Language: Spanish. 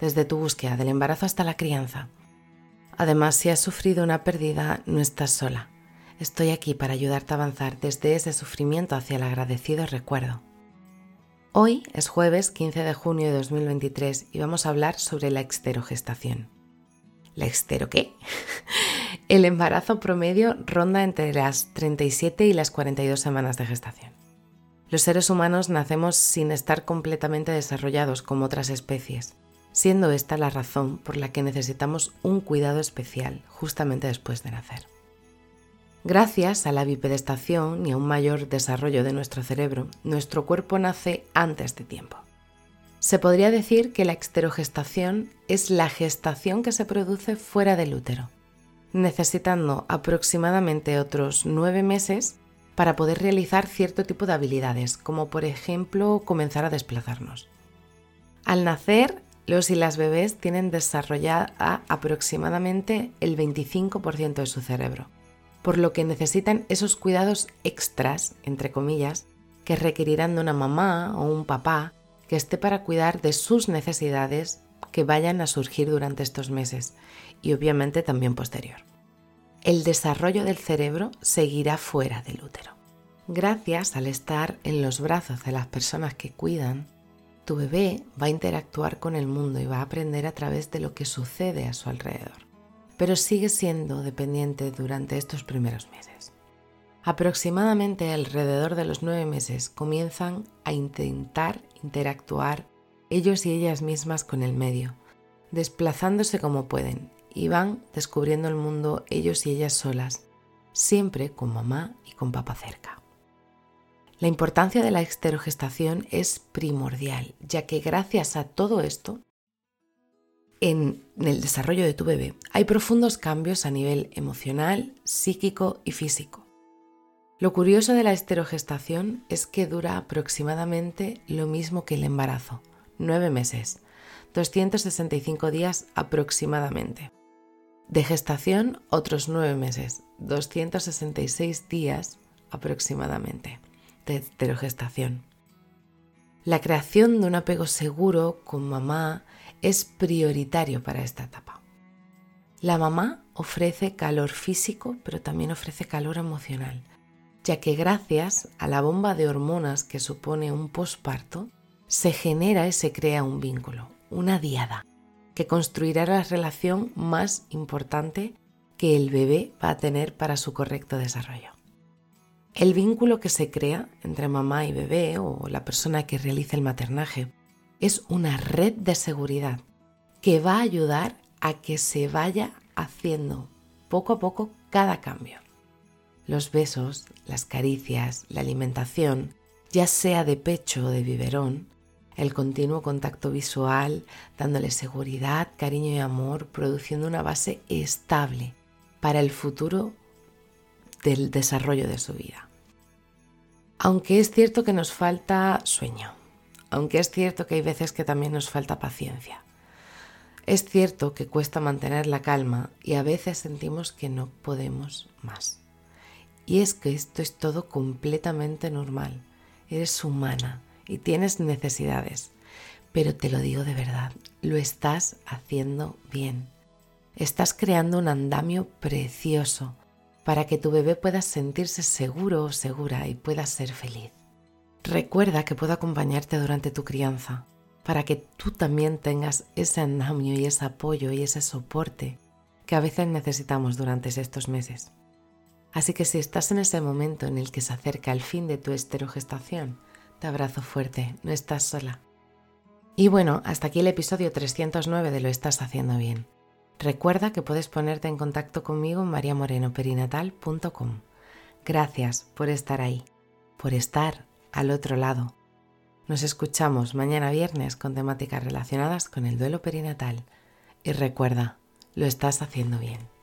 desde tu búsqueda del embarazo hasta la crianza. Además, si has sufrido una pérdida, no estás sola. Estoy aquí para ayudarte a avanzar desde ese sufrimiento hacia el agradecido recuerdo. Hoy es jueves 15 de junio de 2023 y vamos a hablar sobre la exterogestación. ¿La extero qué? el embarazo promedio ronda entre las 37 y las 42 semanas de gestación. Los seres humanos nacemos sin estar completamente desarrollados como otras especies siendo esta la razón por la que necesitamos un cuidado especial justamente después de nacer. Gracias a la bipedestación y a un mayor desarrollo de nuestro cerebro, nuestro cuerpo nace antes de tiempo. Se podría decir que la exterogestación es la gestación que se produce fuera del útero, necesitando aproximadamente otros nueve meses para poder realizar cierto tipo de habilidades, como por ejemplo comenzar a desplazarnos. Al nacer, los y las bebés tienen desarrollada aproximadamente el 25% de su cerebro, por lo que necesitan esos cuidados extras, entre comillas, que requerirán de una mamá o un papá que esté para cuidar de sus necesidades que vayan a surgir durante estos meses y obviamente también posterior. El desarrollo del cerebro seguirá fuera del útero. Gracias al estar en los brazos de las personas que cuidan, tu bebé va a interactuar con el mundo y va a aprender a través de lo que sucede a su alrededor, pero sigue siendo dependiente durante estos primeros meses. Aproximadamente alrededor de los nueve meses comienzan a intentar interactuar ellos y ellas mismas con el medio, desplazándose como pueden y van descubriendo el mundo ellos y ellas solas, siempre con mamá y con papá cerca. La importancia de la exterogestación es primordial, ya que gracias a todo esto, en el desarrollo de tu bebé hay profundos cambios a nivel emocional, psíquico y físico. Lo curioso de la esterogestación es que dura aproximadamente lo mismo que el embarazo, nueve meses, 265 días aproximadamente. De gestación, otros nueve meses, 266 días aproximadamente de heterogestación. La creación de un apego seguro con mamá es prioritario para esta etapa. La mamá ofrece calor físico, pero también ofrece calor emocional, ya que gracias a la bomba de hormonas que supone un posparto, se genera y se crea un vínculo, una diada, que construirá la relación más importante que el bebé va a tener para su correcto desarrollo. El vínculo que se crea entre mamá y bebé o la persona que realiza el maternaje es una red de seguridad que va a ayudar a que se vaya haciendo poco a poco cada cambio. Los besos, las caricias, la alimentación, ya sea de pecho o de biberón, el continuo contacto visual, dándole seguridad, cariño y amor, produciendo una base estable para el futuro del desarrollo de su vida. Aunque es cierto que nos falta sueño, aunque es cierto que hay veces que también nos falta paciencia. Es cierto que cuesta mantener la calma y a veces sentimos que no podemos más. Y es que esto es todo completamente normal. Eres humana y tienes necesidades. Pero te lo digo de verdad, lo estás haciendo bien. Estás creando un andamio precioso para que tu bebé pueda sentirse seguro o segura y pueda ser feliz. Recuerda que puedo acompañarte durante tu crianza para que tú también tengas ese andamio y ese apoyo y ese soporte que a veces necesitamos durante estos meses. Así que si estás en ese momento en el que se acerca el fin de tu esterogestación, te abrazo fuerte, no estás sola. Y bueno, hasta aquí el episodio 309 de Lo estás haciendo bien. Recuerda que puedes ponerte en contacto conmigo en mariamorenoperinatal.com. Gracias por estar ahí, por estar al otro lado. Nos escuchamos mañana viernes con temáticas relacionadas con el duelo perinatal. Y recuerda, lo estás haciendo bien.